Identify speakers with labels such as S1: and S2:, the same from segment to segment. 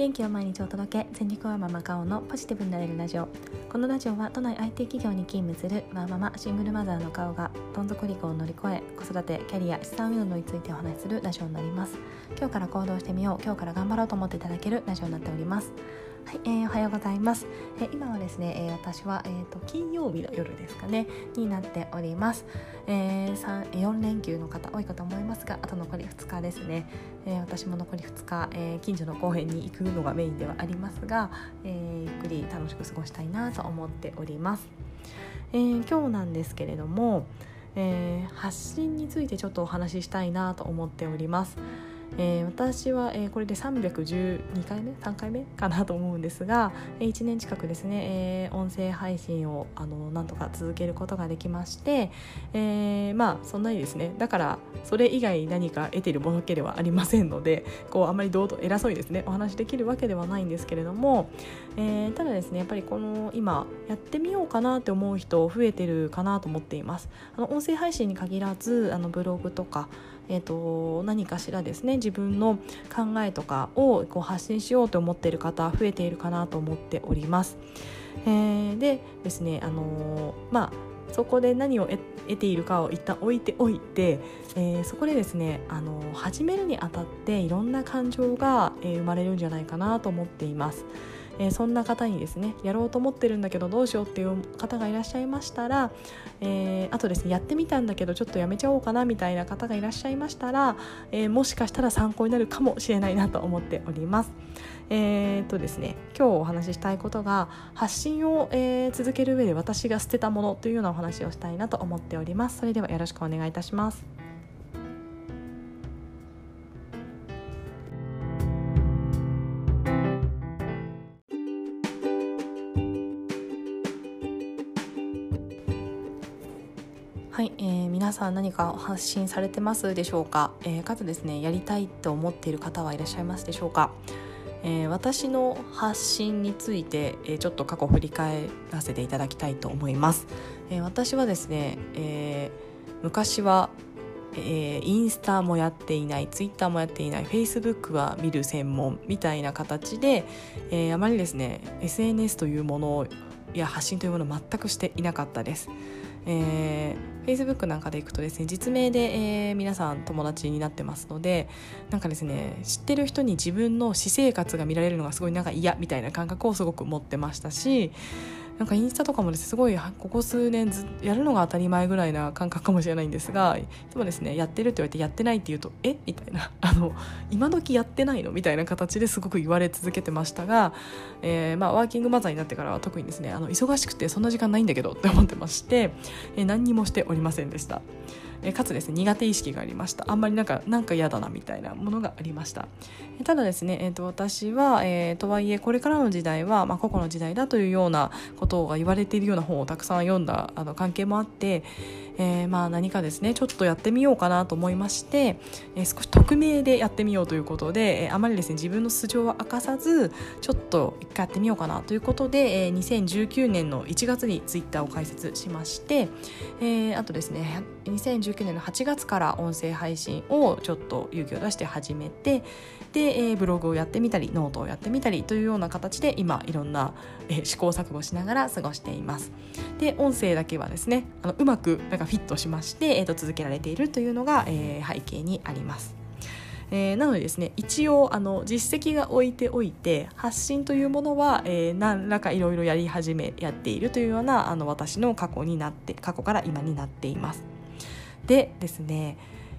S1: 元気を毎日お届け。全力ワーママ顔のポジティブになれるラジオこのラジオは都内 IT 企業に勤務するワーママシングルマザーの顔がどん底離婚を乗り越え子育てキャリア資産運動についてお話しするラジオになります。今日から行動してみよう。今日から頑張ろうと思っていただけるラジオになっております。はい、えー、おはようございます。えー、今はですね、えー、私は、えーと、金曜日の夜ですかねになっております。えー、4連休の方多いかと思いますが、あと残り2日ですね。えー、私も残り2日、えー、近所の公園に行くのがメインではありますが、えー、ゆっくり楽しく過ごしたいなと思っております。えー、今日なんですけれども、えー、発信についてちょっとお話ししたいなと思っております。えー、私は、えー、これで312回目3回目かなと思うんですが、えー、1年近くですね、えー、音声配信をあのなんとか続けることができまして、えー、まあそんなにですねだからそれ以外何か得ているものけではありませんのでこうあまりどうと偉そうにですねお話できるわけではないんですけれども、えー、ただですねやっぱりこの今やってみようかなって思う人増えてるかなと思っています。あの音声配信に限らずあのブログとかえーと、何かしらですね自分の考えとかをこう発信しようと思っている方増えているかなと思っております。えー、でですね、あのー、まあそこで何を得ているかを一旦置いておいて、えー、そこでですね、あのー、始めるにあたっていろんな感情が、え、生まれるんじゃないかなと思っています。えー、そんな方にですねやろうと思ってるんだけどどうしようっていう方がいらっしゃいましたら、えー、あとですねやってみたんだけどちょっとやめちゃおうかなみたいな方がいらっしゃいましたら、えー、もしかしたら参考になるかもしれないなと思っております。えー、とですね今日お話ししたいことが発信を、えー、続ける上で私が捨てたものというようなお話をしたいなと思っております。それではよろしくお願いいたします。皆さん何か発信されてますでしょうか、えー、かつですねやりたいと思っている方はいらっしゃいますでしょうか、えー、私の発信について、えー、ちょっと過去振り返らせていただきたいと思います、えー、私はですね、えー、昔はえー、インスタもやっていないツイッターもやっていないフェイスブックは見る専門みたいな形で、えー、あまりですね SNS というものや発信というものを全くしていなかったです。えー、Facebook なんかでいくとですね実名で、えー、皆さん友達になってますのでなんかですね知ってる人に自分の私生活が見られるのがすごいなんか嫌みたいな感覚をすごく持ってましたしなんかインスタとかもです、ね、すごいここ数年ずやるのが当たり前ぐらいな感覚かもしれないんですがいつもですねやってるって言われてやってないって言うとえ？みたいな。あの今時やってないの？みたいな形ですごく言われ続けてましたが、えー、まあ、ワーキングマザーになってからは特にですねあの忙しくてそんな時間ないんだけどって思ってまして、えー、何にもしておりませんでした。かつですね苦手意識がありました。あんまりなんかなんか嫌だなみたいなものがありました。ただですね、えーと、私は、えー、とはいえこれからの時代は、まあ、個々の時代だというようなことが言われているような本をたくさん読んだあの関係もあってえー、まあ何かですねちょっとやってみようかなと思いまして、えー、少し匿名でやってみようということで、えー、あまりですね自分の素性は明かさずちょっと一回やってみようかなということで、えー、2019年の1月にツイッターを開設しまして、えー、あとですね2019年の8月から音声配信をちょっと勇気を出して始めてで、えー、ブログをやってみたりノートをやってみたりというような形で今いろんな、えー、試行錯誤しながら過ごしています。で音声だけはですねあのうまくなんかフィットしまして、えー、と続けられているというのが、えー、背景にあります。えー、なのでですね一応あの実績が置いておいて発信というものは、えー、何らかいろいろやり始めやっているというようなあの私の過去になって過去から今になっています。でですね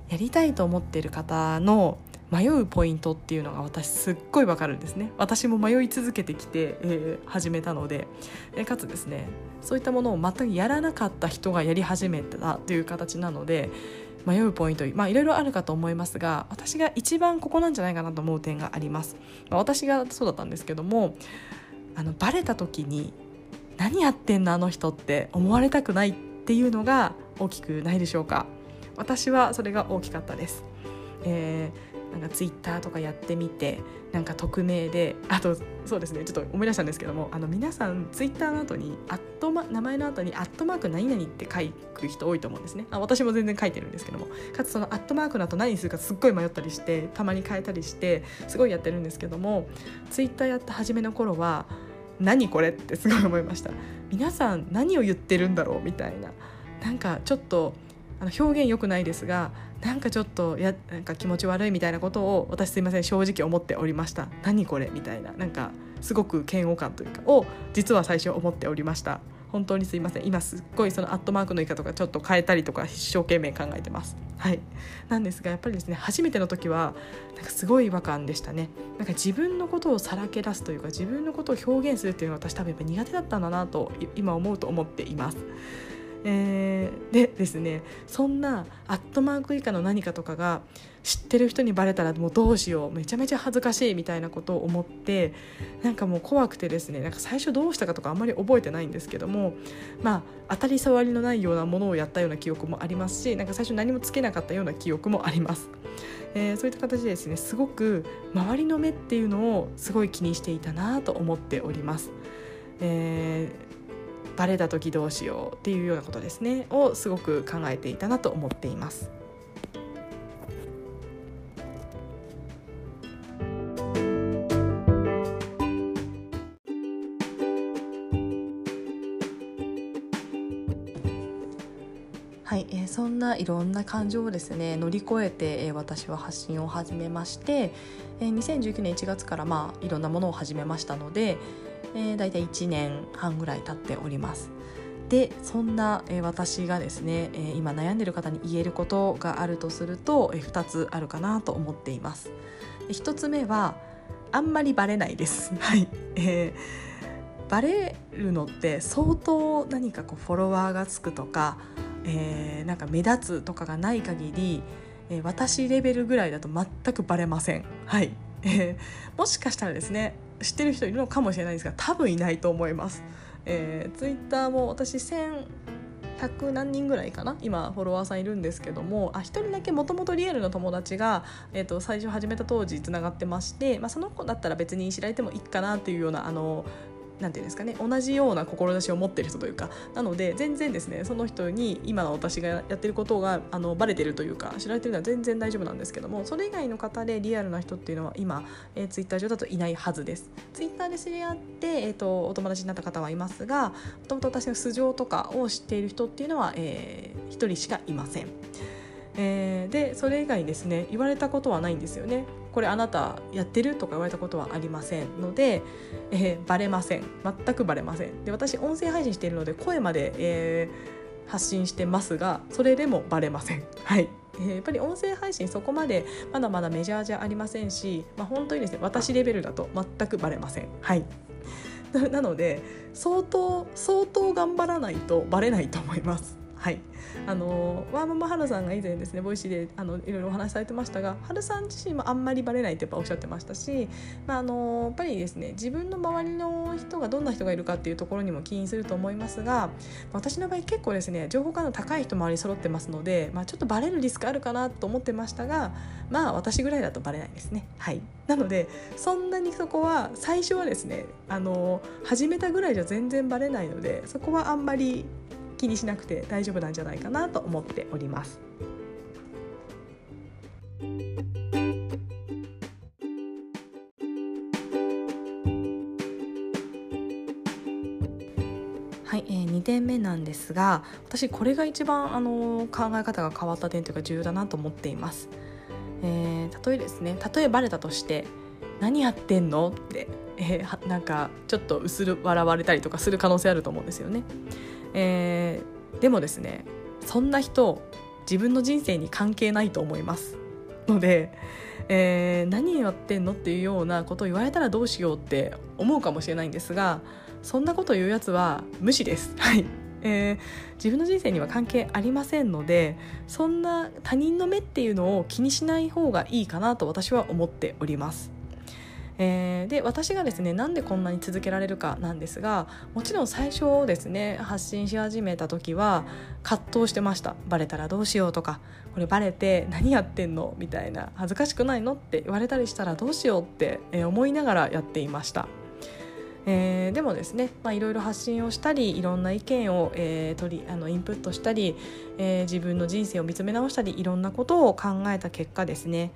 S1: やりたいと思っている方の迷うポイントっていうのが私すっごいわかるんですね。私も迷い続けてきて、えー、始めたので、えかつですねそういったものを全くやらなかった人がやり始めたという形なので迷うポイントまあいろいろあるかと思いますが私が一番ここなんじゃないかなと思う点があります、まあ、私がそうだったんですけどもあのバレた時に何やってんのあの人って思われたくないっていうのが大きくないでしょうか。私はそれが大きかったです、えーなんかツイッターとかやってみてなんか匿名であとそうですねちょっと思い出したんですけどもあの皆さんツイッターの後にアットマ名前の後に「アットマーク何々」って書く人多いと思うんですね。あ私も全然書いてるんですけどもかつそのアットマークの後何にするかすっごい迷ったりしてたまに変えたりしてすごいやってるんですけどもツイッターやった初めの頃は何これってすごい思いました。皆さん何を言ってるんだろうみたいな。なんかちょっとあの表現良くないですがなんかちょっとやなんか気持ち悪いみたいなことを私すいません正直思っておりました。何これみたいな。なんかすごく嫌悪感というかを実は最初思っておりました。本当にすいません。今すっごいそのアットマークの言い方とかちょっと変えたりとか一生懸命考えてます。はい。なんですがやっぱりですね初めての時はなんかすごい違和感でしたね。なんか自分のことをさらけ出すというか自分のことを表現するっていうのは私多分やっぱ苦手だったんだなと今思うと思っています。えー、でですねそんなアットマーク以下の何かとかが知ってる人にバレたらもうどうしようめちゃめちゃ恥ずかしいみたいなことを思ってなんかもう怖くてですねなんか最初どうしたかとかあんまり覚えてないんですけどもまあ当たり障りのないようなものをやったような記憶もありますしなんか最初何もつけなかったような記憶もあります。えー、そういった形でですねすごく周りの目っていうのをすごい気にしていたなと思っております。えーバレた時どうしようっていうようなことですねをすごく考えていたなと思っています。はい、えー、そんないろんな感情をですね乗り越えて、えー、私は発信を始めまして、えー、2019年1月からまあいろんなものを始めましたので、えー、大体1年半ぐらい経っております。でそんな、えー、私がですね、えー、今悩んでる方に言えることがあるとすると、えー、2つあるかなと思っています。1つ目はあんまりバレないです。はい、えー、バレるのって相当何かこうフォロワーがつくとか、えー、なんか目立つとかがない限り、えー、私レベルぐらいだと全くバレません。はい、えー、もしかしたらですね知ってる人いるのかもしれないですが多分いないと思います。えー、ツイッターも私1100何人ぐらいかな？今フォロワーさんいるんですけどもあ1人だけもともとリアルの友達が、えーと、最初始めた当時つながってまして、まあ、その子だったら別に知られてもいいかなっていうようなあのなんていうんですかね同じような志を持ってる人というかなので全然ですねその人に今の私がやってることがあのバレてるというか知られてるのは全然大丈夫なんですけどもそれ以外の方でリアルな人っていうのは今、えー、ツイッター上だといないはずですツイッターで知り合って、えーと、お友達になった方はいますがもともと私の素性とかを知っている人っていうのは、えー、1人しかいません。えー、でそれ以外にですね言われたことはないんですよねこれあなたやってる？とか言われたことはありませんので、えー、バレません。全くバレません。で私音声配信しているので声まで、えー、発信してますがそれでもバレません。はい、やっぱり音声配信そこまでまだまだメジャーじゃありませんし、まあ、本当にですね私レベルだと全くバレません。はい。なので相当相当頑張らないとバレないと思います。はいあのワーママハルさんが以前ですね Voicy であのいろいろお話しされてましたがハルさん自身もあんまりバレないってやっぱおっしゃってましたし、まあ、あのやっぱりですね自分の周りの人がどんな人がいるかっていうところにも起因すると思いますが私の場合結構ですね情報感の高い人周り揃ってますので、まあ、ちょっとバレるリスクあるかなと思ってましたがまあ私ぐらいだとバレないですね。はいなのでそんなにそこは最初はですねあの始めたぐらいじゃ全然バレないのでそこはあんまり気にしなくて大丈夫なんじゃないかなと思っております。はい、えー、2点目なんですが私これが一番あの考え方が変わった点というか重要だなと思っています。えー、例えですね例えバレたとして「何やってんの?」って、えー、なんかちょっと薄る笑われたりとかする可能性あると思うんですよね。えー、でもですねそんな人自分の人生に関係ないと思いますので、えー、何やってんのっていうようなことを言われたらどうしようって思うかもしれないんですがそんなこと言うやつは無視です。はいえー、自分の人生には関係ありませんのでそんな他人の目っていうのを気にしない方がいいかなと私は思っております。えー、で私がですねなんでこんなに続けられるかなんですがもちろん最初ですね発信し始めた時は葛藤してましたバレたらどうしようとかこれバレて何やってんの？みたいな恥ずかしくないのって言われたりしたらどうしようって思いながらやっていました。えー、でもですね、まあ、いろいろ発信をしたりいろんな意見を、えー、取りあのインプットしたり、えー、自分の人生を見つめ直したりいろんなことを考えた結果ですね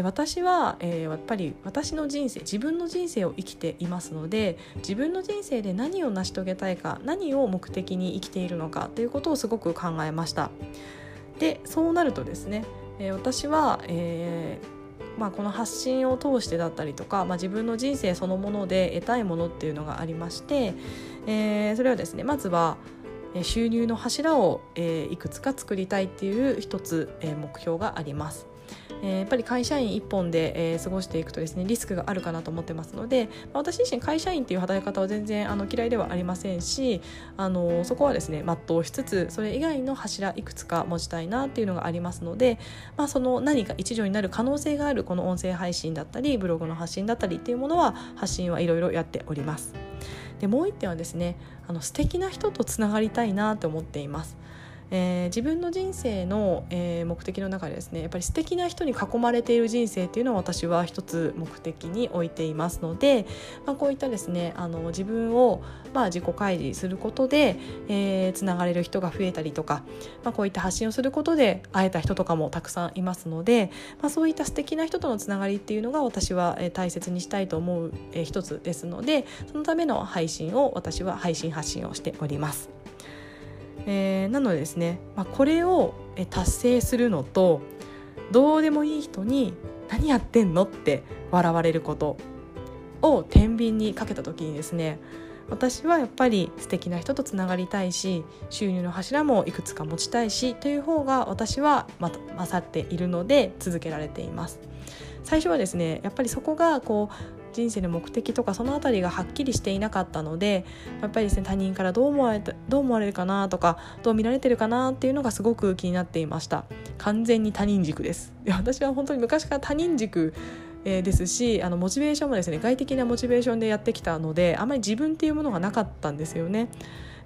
S1: 私は、えー、やっぱり私の人生自分の人生を生きていますので自分の人生で何を成し遂げたいか何を目的に生きているのかということをすごく考えましたでそうなるとですね、えー、私は、えーまあ、この発信を通してだったりとか、まあ、自分の人生そのもので得たいものっていうのがありまして、え、それはですねまずは収入の柱を、え、いくつか作りたいっていう一つ、え、目標があります。えー、やっぱり会社員1本で、えー、過ごしていくとですねリスクがあるかなと思ってますので、まあ、私自身会社員っていう働き方は全然あの嫌いではありませんしあのそこはですね全うしつつそれ以外の柱いくつか持ちたいなっていうのがありますので、まあ、その何か一助になる可能性があるこの音声配信だったりブログの発信だったりっていうものは発信はいろいろやっております。でもう一点はですねあの素敵な人とつながりたいなと思っています。えー、自分の人生の、えー、目的の中でですねやっぱり素敵な人に囲まれている人生っていうのを私は一つ目的に置いていますので、まあ、こういったですねあの自分を、まあ、自己開示することで、えー、つながれる人が増えたりとか、まあ、こういった発信をすることで会えた人とかもたくさんいますので、まあ、そういった素敵な人とのつながりっていうのが私は、え、大切にしたいと思う、えー、一つですのでそのための配信を私は配信発信をしております。えー、なのでですね、まあ、これを達成するのとどうでもいい人に「何やってんの?」って笑われることを天秤にかけた時にですね私はやっぱり素敵な人とつながりたいし収入の柱もいくつか持ちたいしという方が私は勝っているので続けられています。最初はですねやっぱりそこがこう人生の目的とかその辺りがはっきりしていなかったのでやっぱりですね他人からどう思われたどう思われるかなとかどう見られてるかなっていうのがすごく気になっていました完全に他人軸です私は本当に昔から他人軸ですしあのモチベーションもですね外的なモチベーションでやってきたのであまり自分っていうものがなかったんですよね。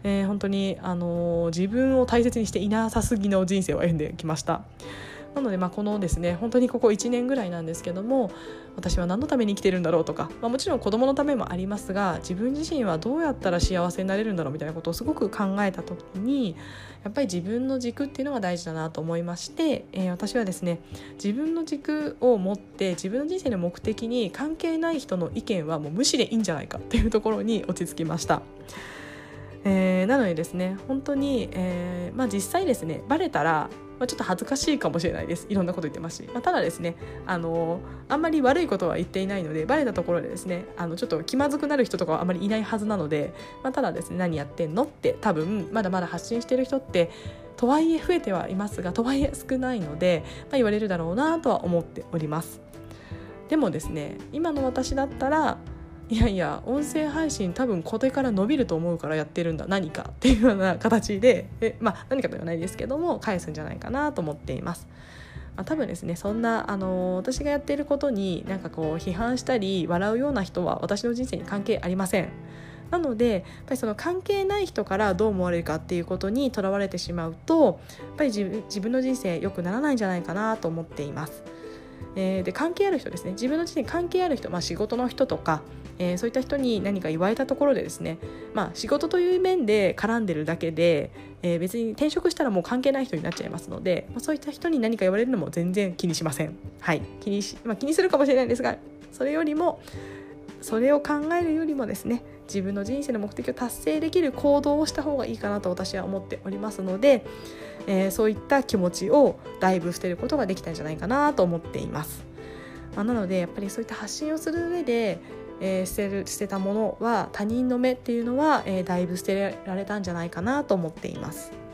S1: えー、本当に、あのー、自分を大切にしていなさすぎの人生を歩んできました。なのでまあこのですね本当にここ1年ぐらいなんですけども私は何のために生きてるんだろうとか、まあ、もちろん子どものためもありますが自分自身はどうやったら幸せになれるんだろうみたいなことをすごく考えた時にやっぱり自分の軸っていうのが大事だなと思いまして、えー、私はですね自分の軸を持って自分の人生の目的に関係ない人の意見はもう無視でいいんじゃないかっていうところに 落ち着きました。えー、なのでですね本当に、えーまあ、実際ですねバレたらまあ、ちょっと恥ずかしいかもしれないです。いろんなこと言ってますし、まあ、ただですねあのあんまり悪いことは言っていないのでバレたところでですねあのちょっと気まずくなる人とかはあまりいないはずなので、まあ、ただですね何やってんのって多分まだまだ発信してる人ってとはいえ増えてはいますがとはいえ少ないので、まあ、言われるだろうなとは思っております。でもですね今の私だったらいやいや音声配信多分これから伸びると思うからやってるんだ何かっていうような形でえ、まあ、何かではないですけども返すんじゃないかなと思っています。まあ、多分ですねそんなあの私がやっていることになんかこう批判したり笑うような人は私の人生に関係ありません。なのでやっぱりその関係ない人からどう思われるかっていうことにとらわれてしまうとやっぱり自分の人生良くならないんじゃないかなと思っています。えー、で関係ある人ですね自分の人生に関係ある人、まあ、仕事の人とかえー、そういった人に何か言われたところでですね、まあ、仕事という面で絡んでるだけで、えー、別に転職したらもう関係ない人になっちゃいますので、まあ、そういった人に何か言われるのも全然気にしません。はい、気にしまあ、気にするかもしれないんですがそれよりもそれを考えるよりもですね自分の人生の目的を達成できる行動をした方がいいかなと私は思っておりますので、えー、そういった気持ちをだいぶ捨てることができたんじゃないかなと思っています。まあ、なのでやっぱりそういった発信をする上でえー、捨てる捨てたものは他人の目っていうのは、えー、だいぶ捨てられたんじゃないかなと思っています。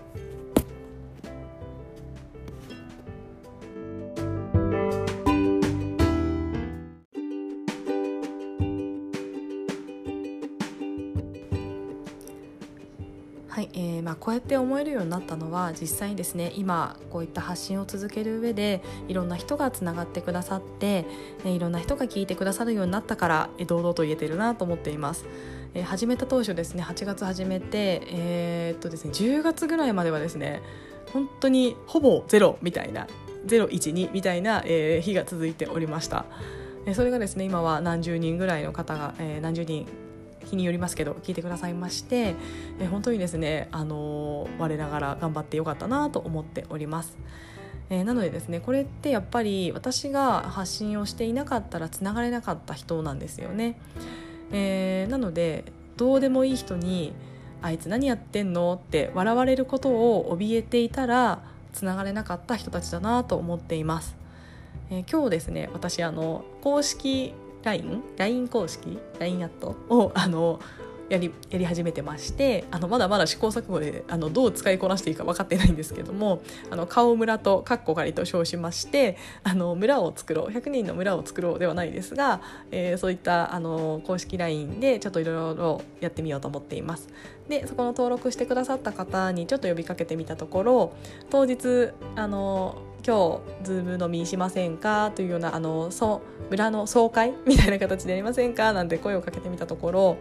S1: はい、えー、まあ、こうやって思えるようになったのは実際にですね今こういった発信を続ける上でいろんな人がつながってくださって、え、いろんな人が聞いてくださるようになったから、え、堂々と言えてるなと思っています。えー、始めた当初ですね8月始めて、えー、っとですね、10月ぐらいまではですね本当にほぼゼロみたいな012みたいな、えー、日が続いておりました。それがですね今は何十人ぐらいの方が、えー、何十人日によりますけど聞いてくださいまして、え本当にですね、あの我ながら頑張ってよかったなと思っております。えー、なのでですねこれってやっぱり私が発信をしていなかったらつながれなかった人なんですよね。えー、なのでどうでもいい人に「あいつ何やってんの?」って笑われることを怯えていたらつながれなかった人たちだなと思っています。えー、今日ですね私あの公式 LINE, LINE 公式 LINE アットをあのやりやり始めてましてあのまだまだ試行錯誤であのどう使いこなしていいか分かってないんですけどもあの顔村とカッコ狩りと称しましてあの村を作ろう100人の村を作ろうではないですが、えー、そういったあの公式 LINE でちょっといろいろやってみようと思っています。でそこの登録してくださった方にちょっと呼びかけてみたところ当日あの今日ズーム飲みしませんか？というようなあのそう村の総会みたいな形でやりませんか？なんて声をかけてみたところ、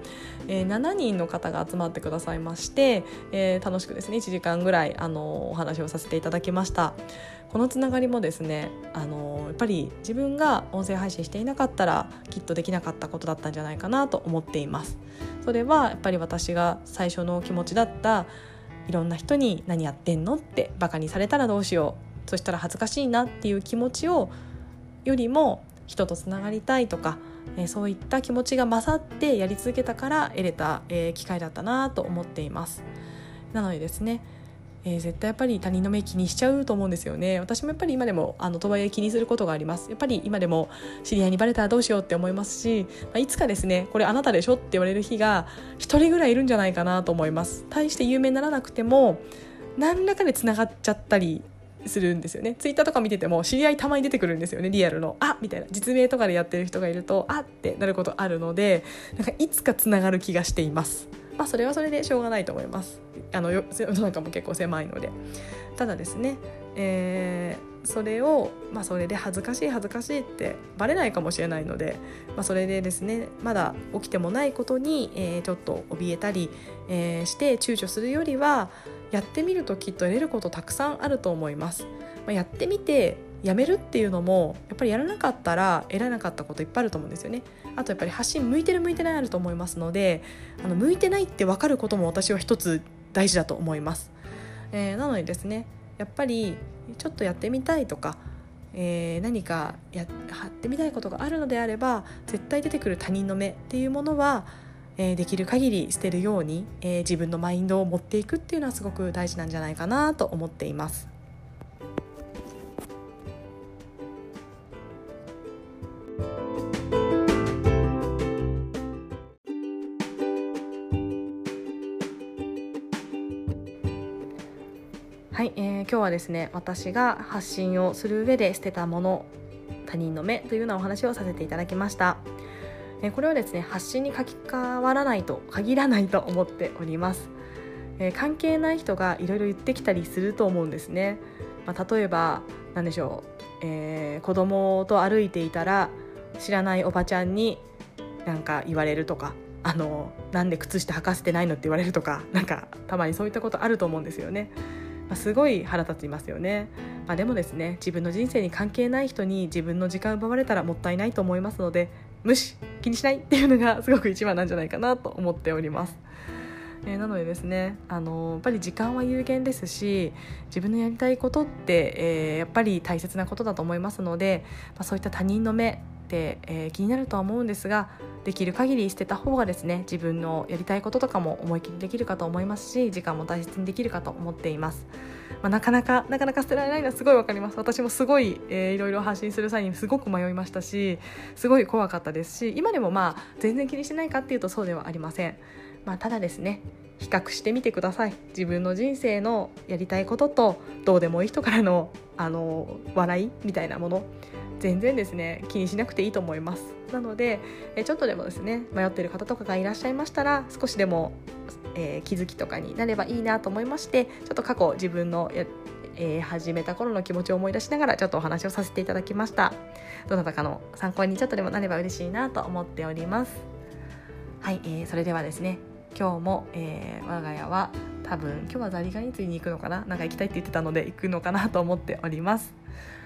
S1: えー、7人の方が集まってくださいまして、えー、楽しくですね1時間ぐらいあのお話をさせていただきました。このつながりもですねあのやっぱり自分が音声配信していなかったらきっとできなかったことだったんじゃないかなと思っています。それはやっぱり私が最初の気持ちだったいろんな人に何やってんのってバカにされたらどうしよう。そしたら恥ずかしいなっていう気持ちをよりも人とつながりたいとか、えー、そういった気持ちが勝ってやり続けたから得れた、えー、機会だったなと思っています。なのでですね、えー、絶対やっぱり他人の目気にしちゃうと思うんですよね。私もやっぱり今でもあのとはいえ気にすることがあります。やっぱり今でも知り合いにバレたらどうしようって思いますし、まあ、いつかですねこれあなたでしょって言われる日が一人ぐらいいるんじゃないかなと思います。大して有名にならなくても何らかでつながっちゃったりするんですよね。ツイッターとか見てても知り合いたまに出てくるんですよねリアルの。あみたいな。実名とかでやってる人がいるとあってなることあるのでなんかいつかつながる気がしています。まあそれはそれでしょうがないと思います。あの世の中も結構狭いので。ただですね、えー、それを、まあ、それで恥ずかしい恥ずかしいってバレないかもしれないので、まあ、それでですねまだ起きてもないことに、えー、ちょっと怯えたり、えー、して躊躇するよりはやってみるときっと得れることたくさんあると思います。まあ、やってみてやめるっていうのもやっぱりやらなかったら得られなかったこといっぱいあると思うんですよね。あとやっぱり発信向いてる向いてないあると思いますのであの向いてないって分かることも私は一つ大事だと思います。えー、なのでですねやっぱりちょっとやってみたいとか、えー、何かやってみたいことがあるのであれば絶対出てくる他人の目っていうものはえー、できる限り捨てるように、えー、自分のマインドを持っていくっていうのはすごく大事なんじゃないかなと思っています。はい、えー、今日はですね私が発信をする上で捨てたもの他人の目というようなお話をさせていただきました。えこれはですね発信に書き換わらないと限らないと思っております、え関係ない人がいろいろ言ってきたりすると思うんですね、まあ、例えば何でしょう、えー、子供と歩いていたら知らないおばちゃんになんか言われるとか。あのなんで靴下履かせてないのって言われるとか。なんかたまにそういったことあると思うんですよね、まあ、すごい腹立ちますよね、まあ、でもですね自分の人生に関係ない人に自分の時間奪われたらもったいないと思いますので無視気にしないっていうのがすごく一番なんじゃないかなと思っております。えー、なのでですねあのやっぱり時間は有限ですし自分のやりたいことって、えー、やっぱり大切なことだと思いますので、まあ、そういった他人の目て、えー、気になるとは思うんですができる限り捨てた方がですね自分のやりたいこととかも思い切りできるかと思いますし時間も大切にできるかと思っています。まあ、なかなかなかなか捨てられないのはすごい分かります。私もすごい、えー、いろいろ発信する際にすごく迷いましたしすごい怖かったですし今でもまあ全然気にしてないかっていうとそうではありません、まあ、ただですね比較してみてください。自分の人生のやりたいこととどうでもいい人からのあの笑いみたいなもの。全然ですね気にしなくていいと思います。なので、ちょっとでもですね迷っている方とかがいらっしゃいましたら少しでも、えー、気づきとかになればいいなと思いましてちょっと過去自分のやえー、始めた頃の気持ちを思い出しながらちょっとお話をさせていただきました。どなたかの参考にちょっとでもなれば嬉しいなと思っております。はい、えー、それではですね今日も、えー、我が家は多分今日はザリガニ釣りに行くのかな？なんか行きたいって言ってたので行くのかなと思っております。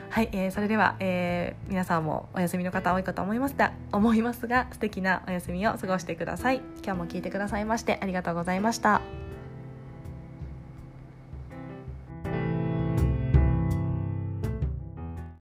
S1: はい、えー、それでは、えー、皆さんもお休みの方多いかと思いますが思いますが素敵なお休みを過ごしてください。今日も聞いてくださいましてありがとうございました。